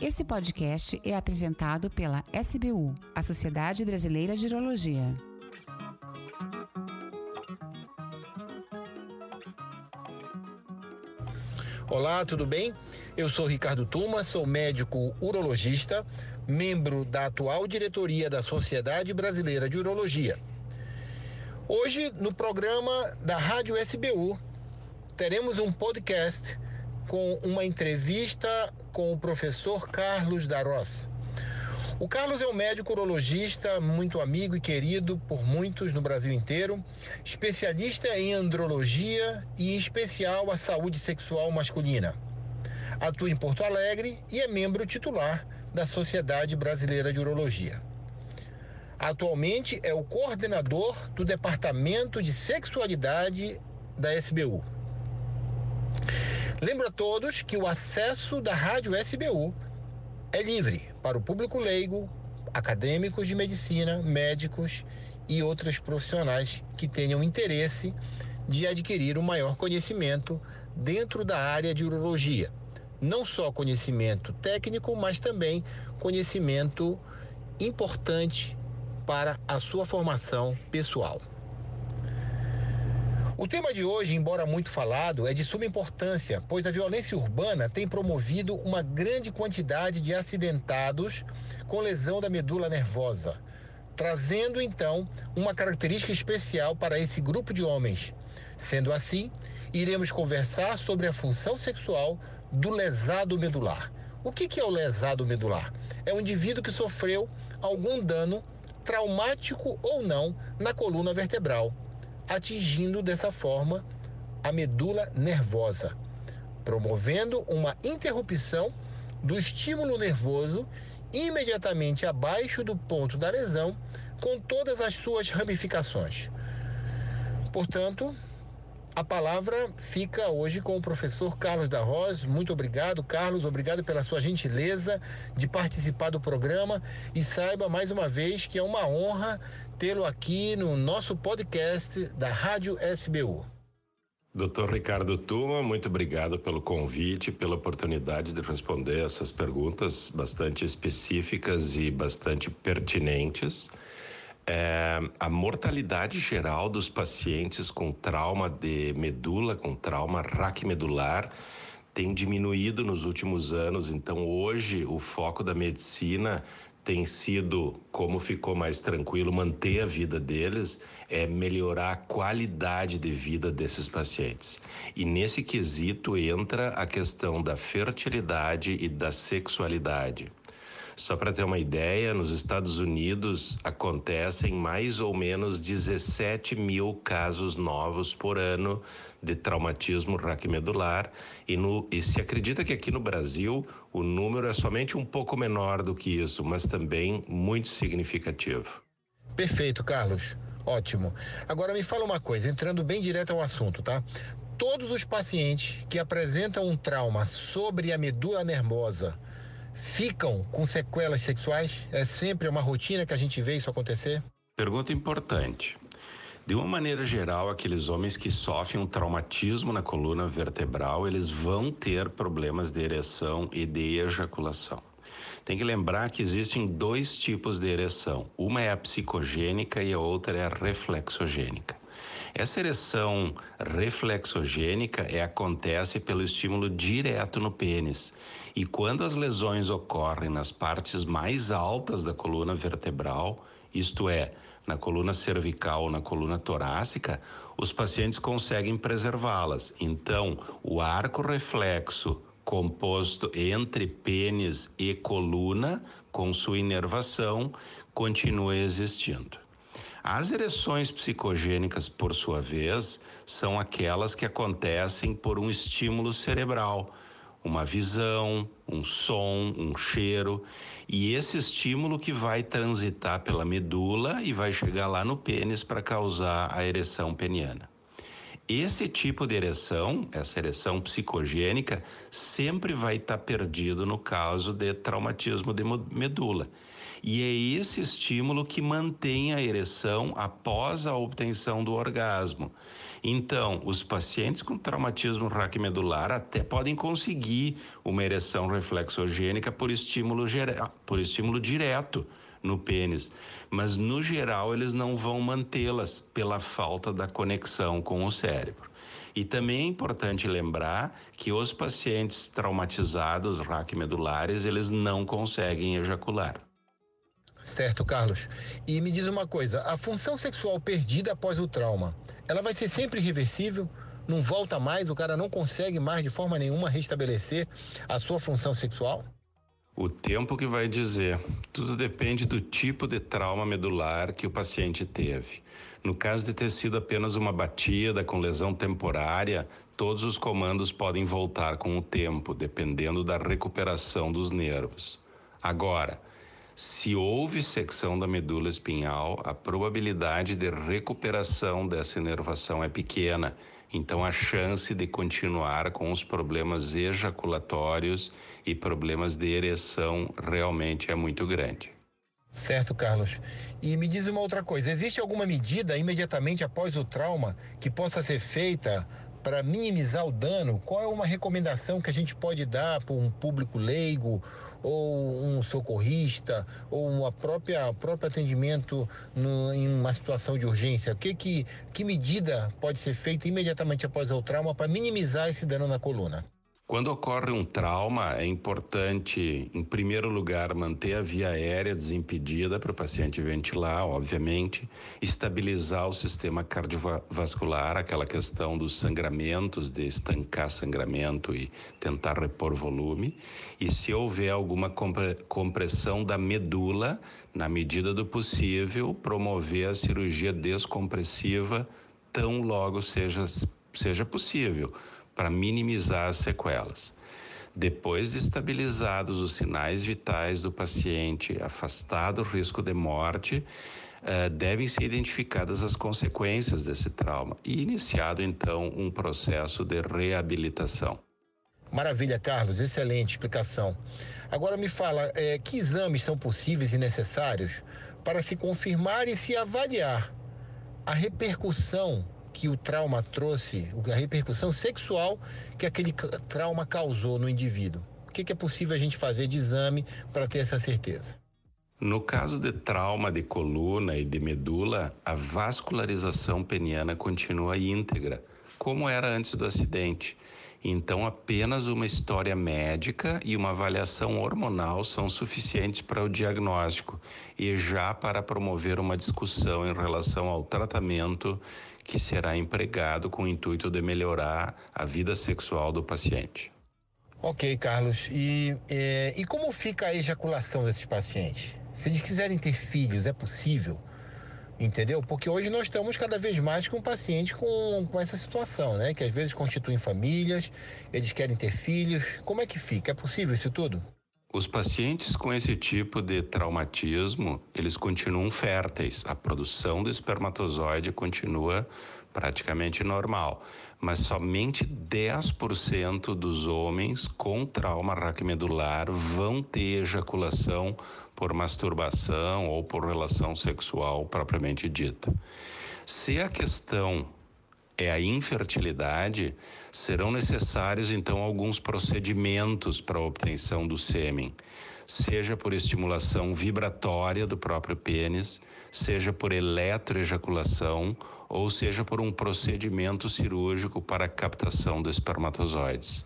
Esse podcast é apresentado pela SBU, a Sociedade Brasileira de Urologia. Olá, tudo bem? Eu sou Ricardo Tuma, sou médico urologista, membro da atual diretoria da Sociedade Brasileira de Urologia. Hoje, no programa da Rádio SBU, teremos um podcast com uma entrevista com o professor Carlos Darós. O Carlos é um médico urologista muito amigo e querido por muitos no Brasil inteiro, especialista em andrologia e em especial a saúde sexual masculina. Atua em Porto Alegre e é membro titular da Sociedade Brasileira de Urologia. Atualmente é o coordenador do Departamento de Sexualidade da SBU. Lembro a todos que o acesso da Rádio SBU é livre para o público leigo, acadêmicos de medicina, médicos e outros profissionais que tenham interesse de adquirir um maior conhecimento dentro da área de urologia. Não só conhecimento técnico, mas também conhecimento importante para a sua formação pessoal. O tema de hoje, embora muito falado, é de suma importância, pois a violência urbana tem promovido uma grande quantidade de acidentados com lesão da medula nervosa, trazendo então uma característica especial para esse grupo de homens. Sendo assim, iremos conversar sobre a função sexual do lesado medular. O que é o lesado medular? É um indivíduo que sofreu algum dano, traumático ou não, na coluna vertebral atingindo dessa forma a medula nervosa, promovendo uma interrupção do estímulo nervoso imediatamente abaixo do ponto da lesão, com todas as suas ramificações. Portanto, a palavra fica hoje com o professor Carlos da Roz. Muito obrigado, Carlos. Obrigado pela sua gentileza de participar do programa. E saiba mais uma vez que é uma honra tê-lo aqui no nosso podcast da Rádio SBU. Doutor Ricardo Tuma, muito obrigado pelo convite, pela oportunidade de responder essas perguntas bastante específicas e bastante pertinentes. É, a mortalidade geral dos pacientes com trauma de medula, com trauma raquimedular, tem diminuído nos últimos anos. Então, hoje, o foco da medicina tem sido, como ficou mais tranquilo, manter a vida deles, é melhorar a qualidade de vida desses pacientes. E nesse quesito entra a questão da fertilidade e da sexualidade. Só para ter uma ideia, nos Estados Unidos acontecem mais ou menos 17 mil casos novos por ano de traumatismo raquimedular e, no, e se acredita que aqui no Brasil o número é somente um pouco menor do que isso, mas também muito significativo. Perfeito, Carlos. Ótimo. Agora me fala uma coisa, entrando bem direto ao assunto, tá? Todos os pacientes que apresentam um trauma sobre a medula nervosa ficam com sequelas sexuais? É sempre uma rotina que a gente vê isso acontecer? Pergunta importante. De uma maneira geral, aqueles homens que sofrem um traumatismo na coluna vertebral, eles vão ter problemas de ereção e de ejaculação. Tem que lembrar que existem dois tipos de ereção. Uma é a psicogênica e a outra é a reflexogênica. Essa ereção reflexogênica é, acontece pelo estímulo direto no pênis. E quando as lesões ocorrem nas partes mais altas da coluna vertebral, isto é, na coluna cervical ou na coluna torácica, os pacientes conseguem preservá-las. Então, o arco reflexo composto entre pênis e coluna, com sua inervação, continua existindo. As ereções psicogênicas, por sua vez, são aquelas que acontecem por um estímulo cerebral, uma visão, um som, um cheiro, e esse estímulo que vai transitar pela medula e vai chegar lá no pênis para causar a ereção peniana. Esse tipo de ereção, essa ereção psicogênica, sempre vai estar tá perdido no caso de traumatismo de medula. E é esse estímulo que mantém a ereção após a obtenção do orgasmo. Então, os pacientes com traumatismo raquimedular até podem conseguir uma ereção reflexogênica por estímulo, por estímulo direto no pênis, mas no geral eles não vão mantê-las pela falta da conexão com o cérebro. E também é importante lembrar que os pacientes traumatizados raquimedulares, eles não conseguem ejacular. Certo, Carlos. E me diz uma coisa, a função sexual perdida após o trauma, ela vai ser sempre irreversível? Não volta mais, o cara não consegue mais de forma nenhuma restabelecer a sua função sexual? O tempo que vai dizer. Tudo depende do tipo de trauma medular que o paciente teve. No caso de ter sido apenas uma batida com lesão temporária, todos os comandos podem voltar com o tempo, dependendo da recuperação dos nervos. Agora, se houve secção da medula espinhal, a probabilidade de recuperação dessa inervação é pequena, então a chance de continuar com os problemas ejaculatórios e problemas de ereção realmente é muito grande. Certo, Carlos. E me diz uma outra coisa: existe alguma medida imediatamente após o trauma que possa ser feita para minimizar o dano? Qual é uma recomendação que a gente pode dar para um público leigo ou um socorrista, ou um própria próprio atendimento no, em uma situação de urgência? Que, que, que medida pode ser feita imediatamente após o trauma para minimizar esse dano na coluna? Quando ocorre um trauma, é importante, em primeiro lugar, manter a via aérea desimpedida para o paciente ventilar, obviamente, estabilizar o sistema cardiovascular, aquela questão dos sangramentos, de estancar sangramento e tentar repor volume, e se houver alguma compressão da medula, na medida do possível, promover a cirurgia descompressiva tão logo seja, seja possível para minimizar as sequelas. Depois de estabilizados os sinais vitais do paciente, afastado o risco de morte, uh, devem ser identificadas as consequências desse trauma e iniciado então um processo de reabilitação. Maravilha, Carlos, excelente explicação. Agora me fala, é, que exames são possíveis e necessários para se confirmar e se avaliar a repercussão que o trauma trouxe, a repercussão sexual que aquele trauma causou no indivíduo. O que, é possível a gente fazer de exame para ter essa certeza? No caso de trauma de coluna e de medula, a vascularização peniana continua íntegra, como era antes do acidente. Então, apenas uma história médica e uma avaliação hormonal são suficientes para o diagnóstico e já para promover uma discussão em relação ao tratamento que será empregado com o intuito de melhorar a vida sexual do paciente. Ok, Carlos. E, é, e como fica a ejaculação desses pacientes? Se eles quiserem ter filhos, é possível? Entendeu? Porque hoje nós estamos cada vez mais com pacientes com, com essa situação, né? Que às vezes constituem famílias, eles querem ter filhos. Como é que fica? É possível isso tudo? Os pacientes com esse tipo de traumatismo, eles continuam férteis. A produção do espermatozoide continua praticamente normal, mas somente 10% dos homens com trauma raquimedular vão ter ejaculação por masturbação ou por relação sexual propriamente dita. Se a questão é a infertilidade, serão necessários então alguns procedimentos para a obtenção do sêmen, seja por estimulação vibratória do próprio pênis, seja por eletroejaculação ou seja por um procedimento cirúrgico para a captação dos espermatozoides.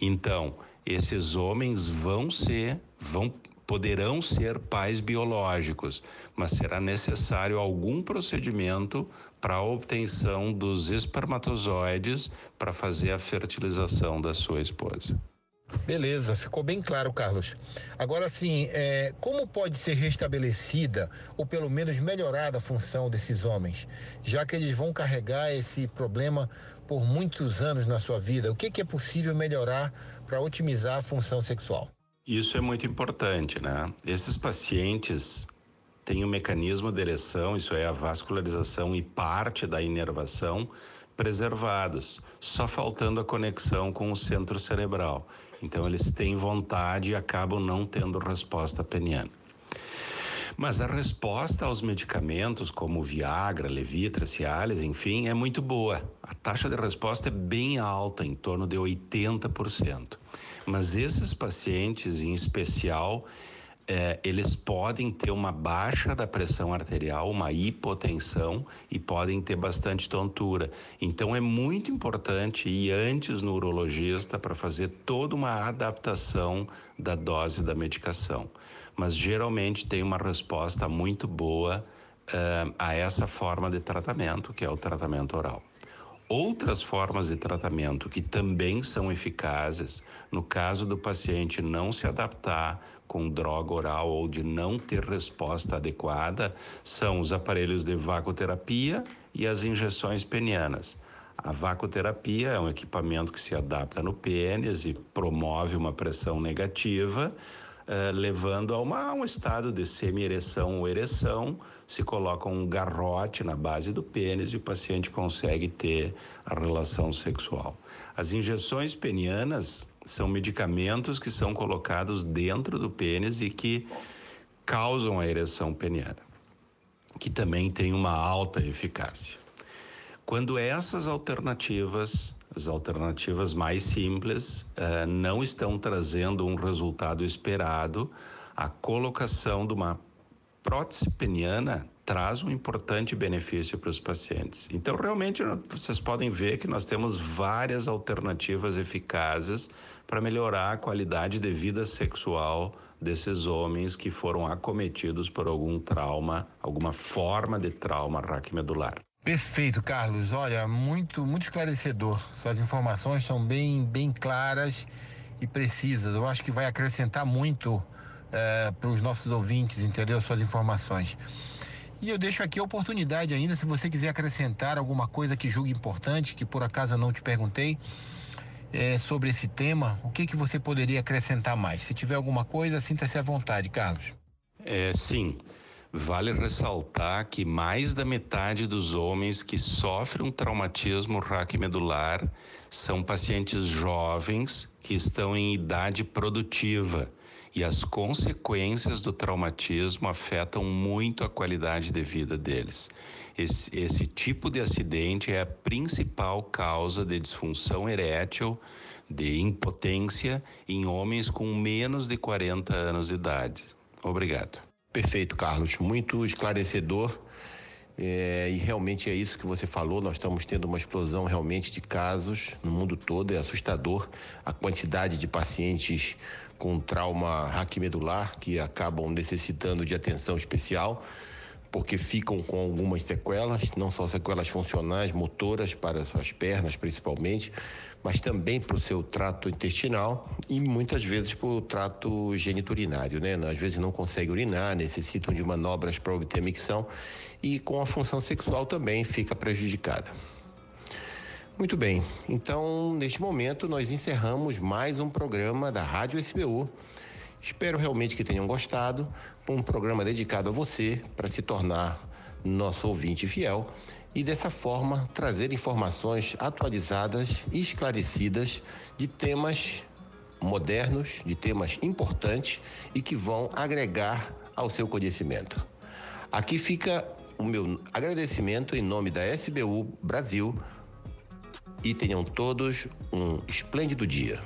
Então, esses homens vão ser, vão poderão ser pais biológicos, mas será necessário algum procedimento para a obtenção dos espermatozoides para fazer a fertilização da sua esposa. Beleza, ficou bem claro, Carlos. Agora sim, é, como pode ser restabelecida ou pelo menos melhorada a função desses homens, já que eles vão carregar esse problema por muitos anos na sua vida? O que, que é possível melhorar para otimizar a função sexual? Isso é muito importante, né? Esses pacientes têm um mecanismo de ereção, isso é a vascularização e parte da inervação preservados, só faltando a conexão com o centro cerebral. Então eles têm vontade e acabam não tendo resposta peniana. Mas a resposta aos medicamentos como Viagra, Levitra, Cialis, enfim, é muito boa. A taxa de resposta é bem alta, em torno de 80%. Mas esses pacientes, em especial, é, eles podem ter uma baixa da pressão arterial, uma hipotensão e podem ter bastante tontura. Então é muito importante ir antes no urologista para fazer toda uma adaptação da dose da medicação. Mas geralmente tem uma resposta muito boa uh, a essa forma de tratamento, que é o tratamento oral. Outras formas de tratamento que também são eficazes, no caso do paciente não se adaptar com droga oral ou de não ter resposta adequada, são os aparelhos de vacoterapia e as injeções penianas. A vacoterapia é um equipamento que se adapta no pênis e promove uma pressão negativa, eh, levando a, uma, a um estado de semi-ereção ou ereção. Se coloca um garrote na base do pênis e o paciente consegue ter a relação sexual. As injeções penianas são medicamentos que são colocados dentro do pênis e que causam a ereção peniana, que também tem uma alta eficácia. Quando essas alternativas as alternativas mais simples uh, não estão trazendo um resultado esperado. A colocação de uma prótese peniana traz um importante benefício para os pacientes. Então, realmente, vocês podem ver que nós temos várias alternativas eficazes para melhorar a qualidade de vida sexual desses homens que foram acometidos por algum trauma, alguma forma de trauma raquimedular. Perfeito, Carlos. Olha, muito, muito esclarecedor. Suas informações são bem, bem claras e precisas. Eu acho que vai acrescentar muito é, para os nossos ouvintes, entendeu? Suas informações. E eu deixo aqui a oportunidade ainda, se você quiser acrescentar alguma coisa que julgue importante, que por acaso não te perguntei, é, sobre esse tema, o que, que você poderia acrescentar mais? Se tiver alguma coisa, sinta-se à vontade, Carlos. É, sim. Vale ressaltar que mais da metade dos homens que sofrem um traumatismo raquimedular são pacientes jovens que estão em idade produtiva e as consequências do traumatismo afetam muito a qualidade de vida deles. Esse, esse tipo de acidente é a principal causa de disfunção erétil, de impotência em homens com menos de 40 anos de idade. Obrigado. Perfeito, Carlos. Muito esclarecedor. É, e realmente é isso que você falou. Nós estamos tendo uma explosão realmente de casos no mundo todo. É assustador a quantidade de pacientes com trauma raquimedular que acabam necessitando de atenção especial porque ficam com algumas sequelas, não só sequelas funcionais, motoras para suas pernas principalmente, mas também para o seu trato intestinal e muitas vezes para o trato geniturinário, né? Às vezes não conseguem urinar, necessitam de manobras para obter micção e com a função sexual também fica prejudicada. Muito bem, então neste momento nós encerramos mais um programa da Rádio SBU. Espero realmente que tenham gostado um programa dedicado a você para se tornar nosso ouvinte fiel e dessa forma trazer informações atualizadas e esclarecidas de temas modernos, de temas importantes e que vão agregar ao seu conhecimento. Aqui fica o meu agradecimento em nome da SBU Brasil e tenham todos um esplêndido dia.